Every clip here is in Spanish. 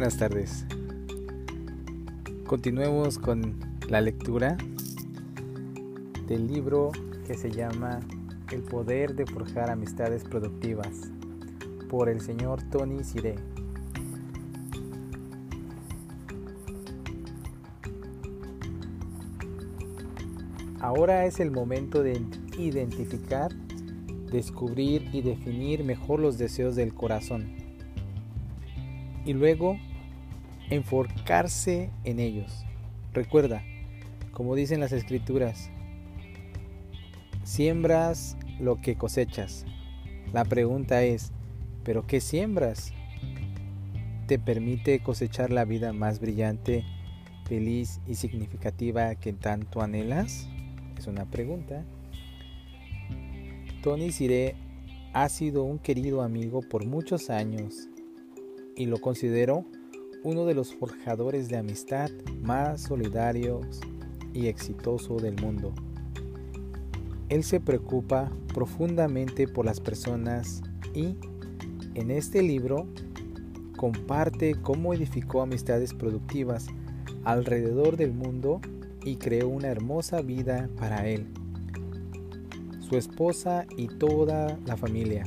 Buenas tardes. Continuemos con la lectura del libro que se llama El poder de forjar amistades productivas por el señor Tony Siré. Ahora es el momento de identificar, descubrir y definir mejor los deseos del corazón y luego enfocarse en ellos. Recuerda, como dicen las escrituras, siembras lo que cosechas. La pregunta es, ¿pero qué siembras? ¿Te permite cosechar la vida más brillante, feliz y significativa que tanto anhelas? Es una pregunta. Tony Siré ha sido un querido amigo por muchos años y lo considero uno de los forjadores de amistad más solidarios y exitoso del mundo. Él se preocupa profundamente por las personas y en este libro comparte cómo edificó amistades productivas alrededor del mundo y creó una hermosa vida para él, su esposa y toda la familia.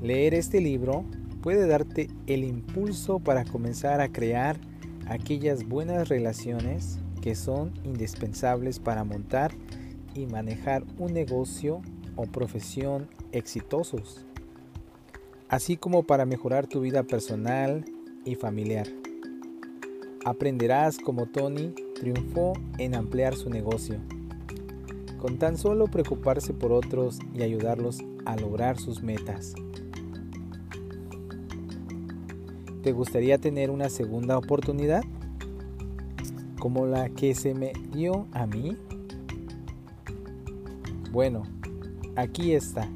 Leer este libro puede darte el impulso para comenzar a crear aquellas buenas relaciones que son indispensables para montar y manejar un negocio o profesión exitosos, así como para mejorar tu vida personal y familiar. Aprenderás como Tony triunfó en ampliar su negocio, con tan solo preocuparse por otros y ayudarlos a lograr sus metas. ¿Te gustaría tener una segunda oportunidad? Como la que se me dio a mí. Bueno, aquí está.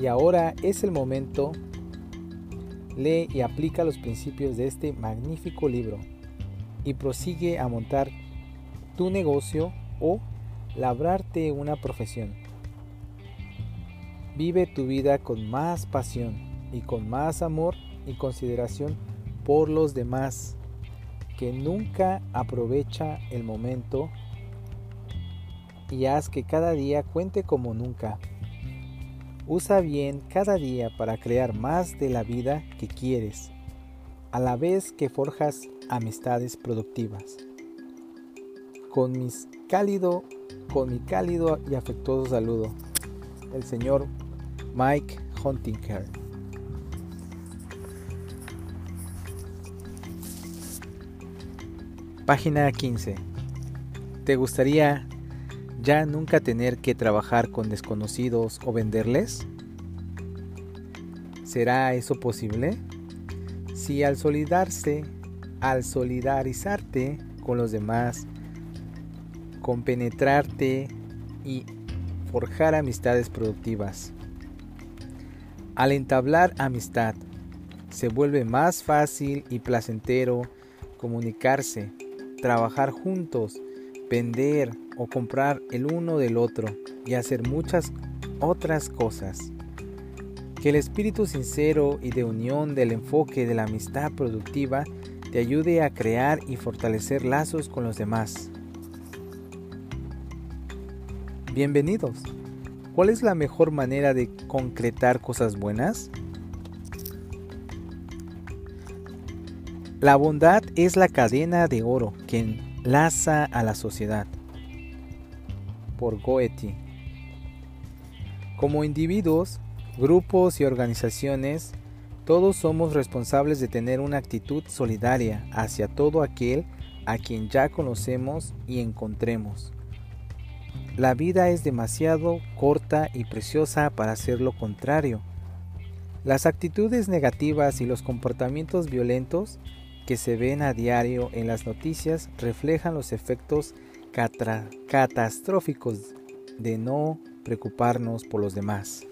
Y ahora es el momento. Lee y aplica los principios de este magnífico libro y prosigue a montar tu negocio o labrarte una profesión. Vive tu vida con más pasión y con más amor y consideración por los demás, que nunca aprovecha el momento y haz que cada día cuente como nunca. Usa bien cada día para crear más de la vida que quieres, a la vez que forjas amistades productivas. Con, mis cálido, con mi cálido y afectuoso saludo, el señor Mike Huntingker. Página 15. ¿Te gustaría ya nunca tener que trabajar con desconocidos o venderles? ¿Será eso posible? Si al solidarse, al solidarizarte con los demás, compenetrarte y forjar amistades productivas. Al entablar amistad, se vuelve más fácil y placentero comunicarse trabajar juntos, vender o comprar el uno del otro y hacer muchas otras cosas. Que el espíritu sincero y de unión del enfoque de la amistad productiva te ayude a crear y fortalecer lazos con los demás. Bienvenidos. ¿Cuál es la mejor manera de concretar cosas buenas? La bondad es la cadena de oro que enlaza a la sociedad. Por Goethe. Como individuos, grupos y organizaciones, todos somos responsables de tener una actitud solidaria hacia todo aquel a quien ya conocemos y encontremos. La vida es demasiado corta y preciosa para hacer lo contrario. Las actitudes negativas y los comportamientos violentos que se ven a diario en las noticias reflejan los efectos catastróficos de no preocuparnos por los demás.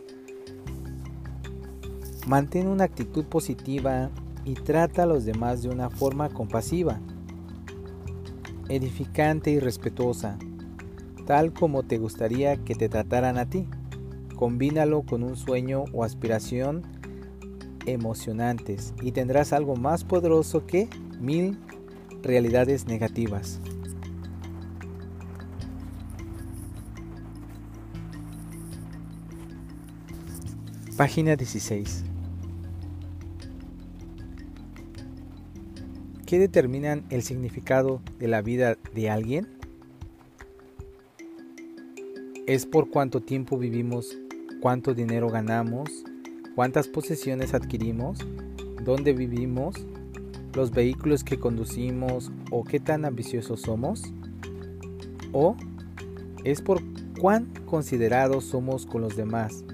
Mantén una actitud positiva y trata a los demás de una forma compasiva, edificante y respetuosa, tal como te gustaría que te trataran a ti. Combínalo con un sueño o aspiración emocionantes y tendrás algo más poderoso que mil realidades negativas. Página 16. ¿Qué determinan el significado de la vida de alguien? Es por cuánto tiempo vivimos, cuánto dinero ganamos, cuántas posesiones adquirimos, dónde vivimos, los vehículos que conducimos o qué tan ambiciosos somos. O es por cuán considerados somos con los demás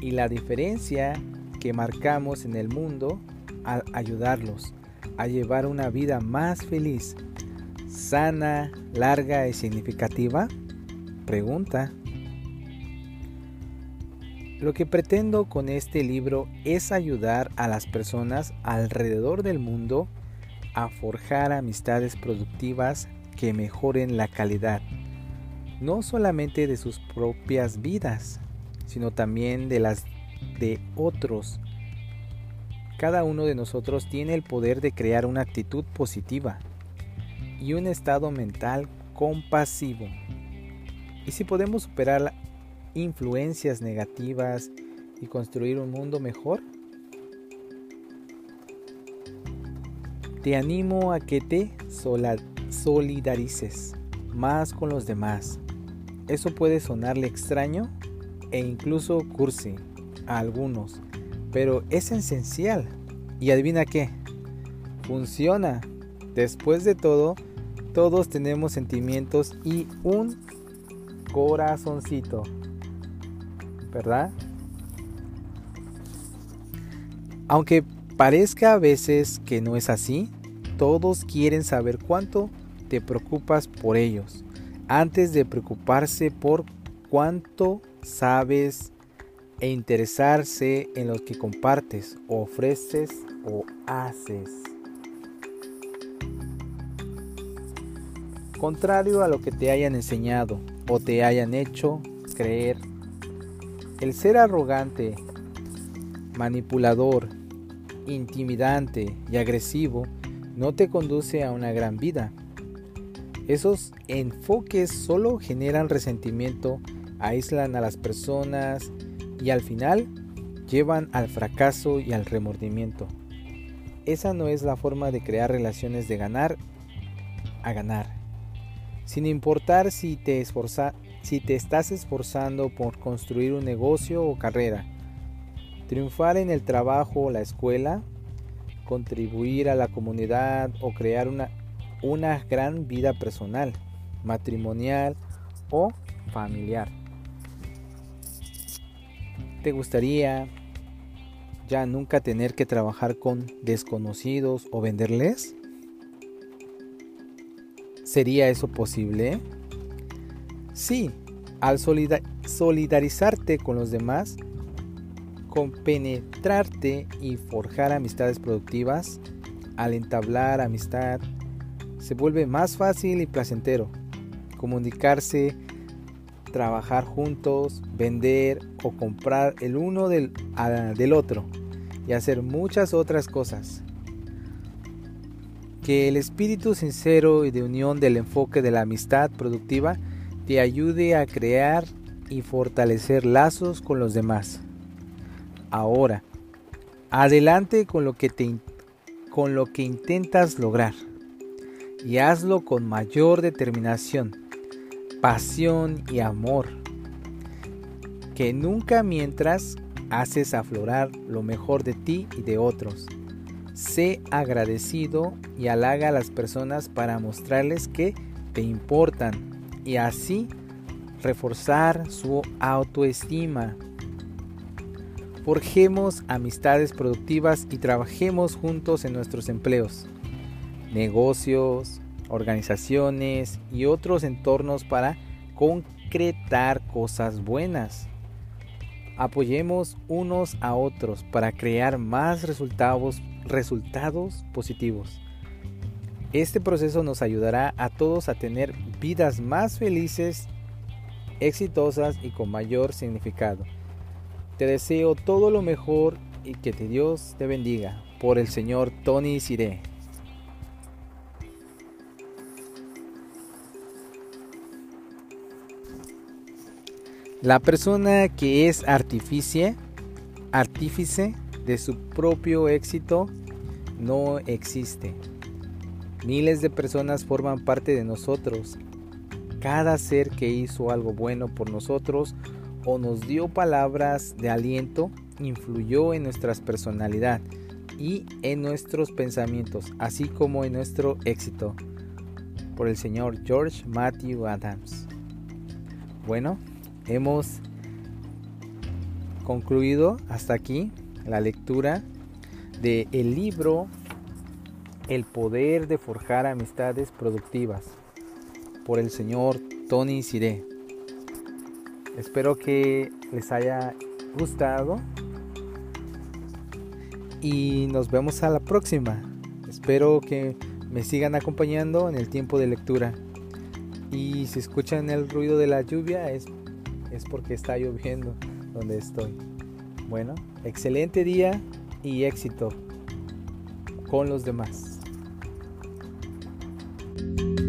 y la diferencia que marcamos en el mundo al ayudarlos a llevar una vida más feliz, sana, larga y significativa? Pregunta. Lo que pretendo con este libro es ayudar a las personas alrededor del mundo a forjar amistades productivas que mejoren la calidad, no solamente de sus propias vidas, sino también de las de otros. Cada uno de nosotros tiene el poder de crear una actitud positiva y un estado mental compasivo. Y si podemos superar influencias negativas y construir un mundo mejor? Te animo a que te solidarices más con los demás. Eso puede sonarle extraño e incluso cursi a algunos, pero es esencial. ¿Y adivina qué? Funciona. Después de todo, todos tenemos sentimientos y un corazoncito. ¿Verdad? Aunque parezca a veces que no es así, todos quieren saber cuánto te preocupas por ellos, antes de preocuparse por cuánto sabes e interesarse en lo que compartes, ofreces o haces. Contrario a lo que te hayan enseñado o te hayan hecho creer el ser arrogante, manipulador, intimidante y agresivo no te conduce a una gran vida. Esos enfoques solo generan resentimiento, aíslan a las personas y al final llevan al fracaso y al remordimiento. Esa no es la forma de crear relaciones de ganar a ganar. Sin importar si te, esforza, si te estás esforzando por construir un negocio o carrera, triunfar en el trabajo o la escuela, contribuir a la comunidad o crear una, una gran vida personal, matrimonial o familiar. ¿Te gustaría ya nunca tener que trabajar con desconocidos o venderles? ¿Sería eso posible? Sí, al solidarizarte con los demás, compenetrarte y forjar amistades productivas, al entablar amistad, se vuelve más fácil y placentero comunicarse, trabajar juntos, vender o comprar el uno del, del otro y hacer muchas otras cosas. Que el espíritu sincero y de unión del enfoque de la amistad productiva te ayude a crear y fortalecer lazos con los demás. Ahora, adelante con lo que, te, con lo que intentas lograr y hazlo con mayor determinación, pasión y amor que nunca mientras haces aflorar lo mejor de ti y de otros. Sé agradecido y halaga a las personas para mostrarles que te importan y así reforzar su autoestima. Forjemos amistades productivas y trabajemos juntos en nuestros empleos, negocios, organizaciones y otros entornos para concretar cosas buenas. Apoyemos unos a otros para crear más resultados, resultados positivos. Este proceso nos ayudará a todos a tener vidas más felices, exitosas y con mayor significado. Te deseo todo lo mejor y que te Dios te bendiga. Por el Señor Tony Siré. La persona que es artificie, artífice de su propio éxito no existe. Miles de personas forman parte de nosotros. Cada ser que hizo algo bueno por nosotros o nos dio palabras de aliento influyó en nuestra personalidad y en nuestros pensamientos, así como en nuestro éxito. Por el señor George Matthew Adams. Bueno, hemos concluido hasta aquí la lectura del el libro El poder de forjar amistades productivas por el señor Tony Siré. Espero que les haya gustado y nos vemos a la próxima. Espero que me sigan acompañando en el tiempo de lectura. Y si escuchan el ruido de la lluvia es es porque está lloviendo donde estoy. Bueno, excelente día y éxito con los demás. Thank you.